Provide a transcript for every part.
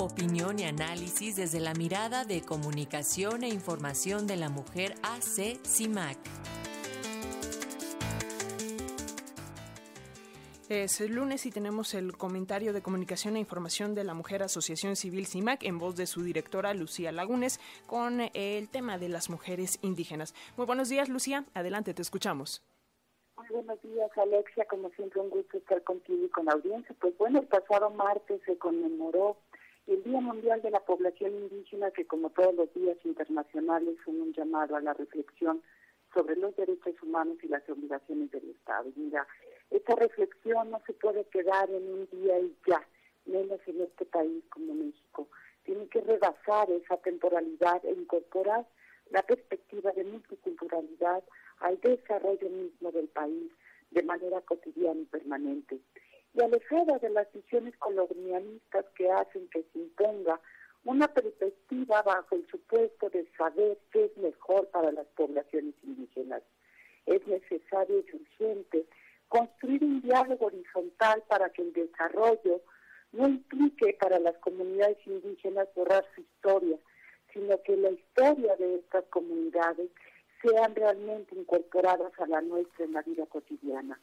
Opinión y análisis desde la mirada de comunicación e información de la mujer AC CIMAC. Es el lunes y tenemos el comentario de comunicación e información de la Mujer Asociación Civil CIMAC en voz de su directora Lucía Lagunes con el tema de las mujeres indígenas. Muy buenos días, Lucía. Adelante, te escuchamos. Buenos días, Alexia. Como siempre, un gusto estar contigo y con la audiencia. Pues bueno, el pasado martes se conmemoró el Día Mundial de la Población Indígena, que como todos los días internacionales son un llamado a la reflexión sobre los derechos humanos y las obligaciones del Estado. Mira, esta reflexión no se puede quedar en un día y ya, menos en este país como México. Tiene que rebasar esa temporalidad e incorporar la perspectiva de multiculturalidad al desarrollo mismo del país de manera cotidiana y permanente. Y alejada de las visiones colonialistas que hacen que se imponga una perspectiva bajo el supuesto de saber qué es mejor para las poblaciones indígenas. Es necesario y urgente construir un diálogo horizontal para que el desarrollo no implique para las comunidades indígenas borrar su historia, sino que la historia de estas comunidades sean realmente incorporadas a la nuestra en la vida cotidiana.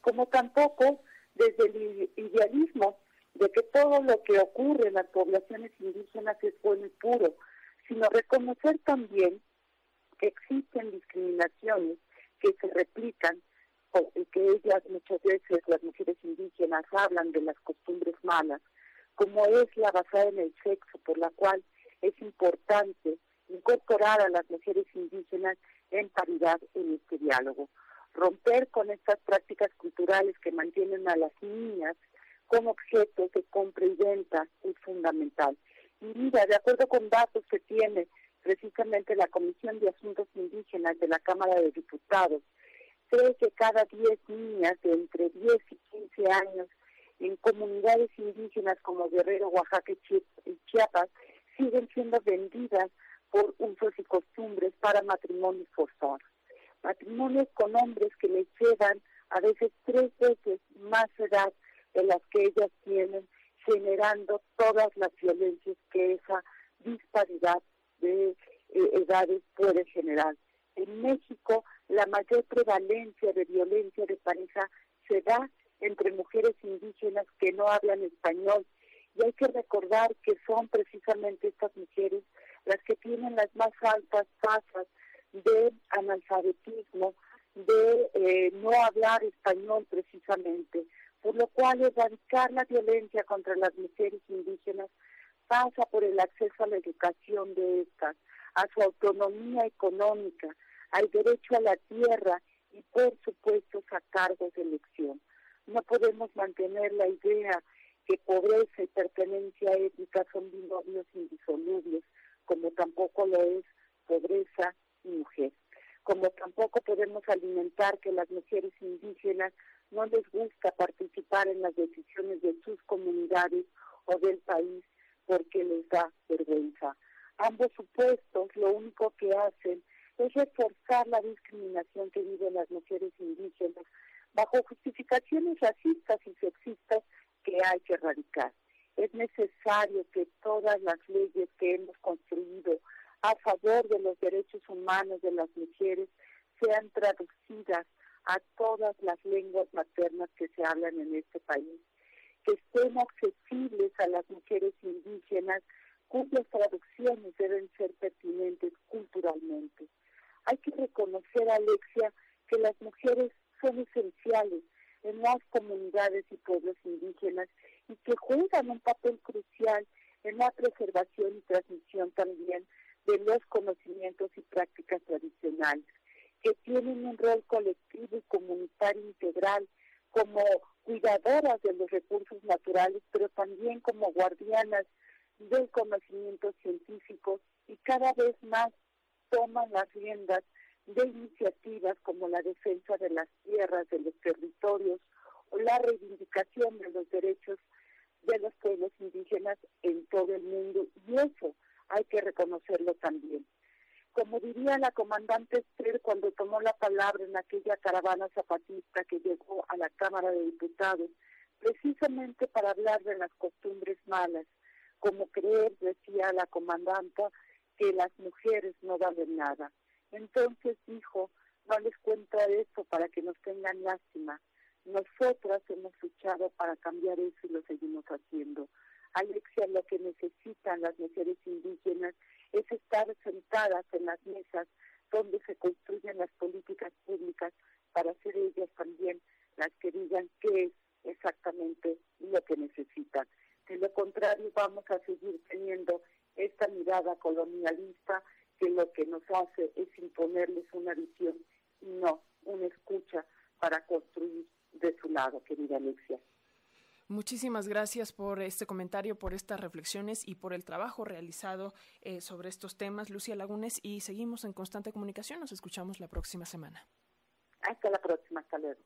Como tampoco desde el idealismo de que todo lo que ocurre en las poblaciones indígenas es bueno y puro, sino reconocer también que existen discriminaciones que se replican o que ellas muchas veces, las mujeres indígenas, hablan de las costumbres malas, como es la basada en el sexo, por la cual es importante incorporar a las mujeres indígenas en paridad en este diálogo. Romper con estas prácticas culturales que mantienen a las niñas como objeto de compra y venta es fundamental. Y mira, de acuerdo con datos que tiene precisamente la Comisión de Asuntos Indígenas de la Cámara de Diputados, cree que cada 10 niñas de entre 10 y 15 años en comunidades indígenas como Guerrero, Oaxaca y Chiapas siguen siendo vendidas por usos y costumbres para matrimonios forzados. Matrimonios con hombres que les llevan a veces tres veces más edad de las que ellas tienen, generando todas las violencias que esa disparidad de eh, edades puede generar. En México, la mayor prevalencia de violencia de pareja se da entre mujeres indígenas que no hablan español. Y hay que recordar que son precisamente estas mujeres las que tienen las más altas tasas de analfabetismo, de eh, no hablar español precisamente por lo cual erradicar la violencia contra las mujeres indígenas pasa por el acceso a la educación de estas, a su autonomía económica, al derecho a la tierra y por supuesto a cargos de elección. No podemos mantener la idea que pobreza y pertenencia étnica son binomios indisolubles, tampoco lo es pobreza y mujer. Como tampoco podemos alimentar que las mujeres indígenas no les gusta participar en las decisiones de sus comunidades o del país porque les da vergüenza. Ambos supuestos lo único que hacen es reforzar la discriminación que viven las mujeres indígenas bajo justificaciones racistas y sexistas que hay que erradicar. Es necesario que todas las leyes que hemos construido a favor de los derechos humanos de las mujeres sean traducidas a todas las lenguas maternas que se hablan en este país, que estén accesibles a las mujeres indígenas cuyas traducciones deben ser pertinentes culturalmente. Hay que reconocer, Alexia, que las mujeres son esenciales en las comunidades y pueblos indígenas y que juegan un papel crucial en la preservación y transmisión también de los conocimientos y prácticas tradicionales que tienen un rol colectivo y comunitario integral como cuidadoras de los recursos naturales, pero también como guardianas del conocimiento científico y cada vez más toman las riendas de iniciativas como la defensa de las tierras, de los territorios o la reivindicación de los derechos de los pueblos indígenas en todo el mundo. Y eso hay reconocerlo también como diría la comandante Esther cuando tomó la palabra en aquella caravana zapatista que llegó a la Cámara de Diputados, precisamente para hablar de las costumbres malas, como creer, decía la comandanta, que las mujeres no valen nada. Entonces dijo, no les cuento esto para que nos tengan lástima. Nosotras hemos luchado para cambiar eso y lo seguimos haciendo. Alexia, lo que necesitan las mujeres indígenas es estar sentadas en las mesas donde se construyen las políticas públicas para ser ellas también las que digan qué es exactamente lo que necesitan. De lo contrario, vamos a seguir teniendo esta mirada colonialista que lo que nos hace es imponerles una visión y no una escucha para construir de su lado, querida Alexia. Muchísimas gracias por este comentario, por estas reflexiones y por el trabajo realizado eh, sobre estos temas, Lucia Lagunes, y seguimos en constante comunicación. Nos escuchamos la próxima semana. Hasta la próxima, hasta luego.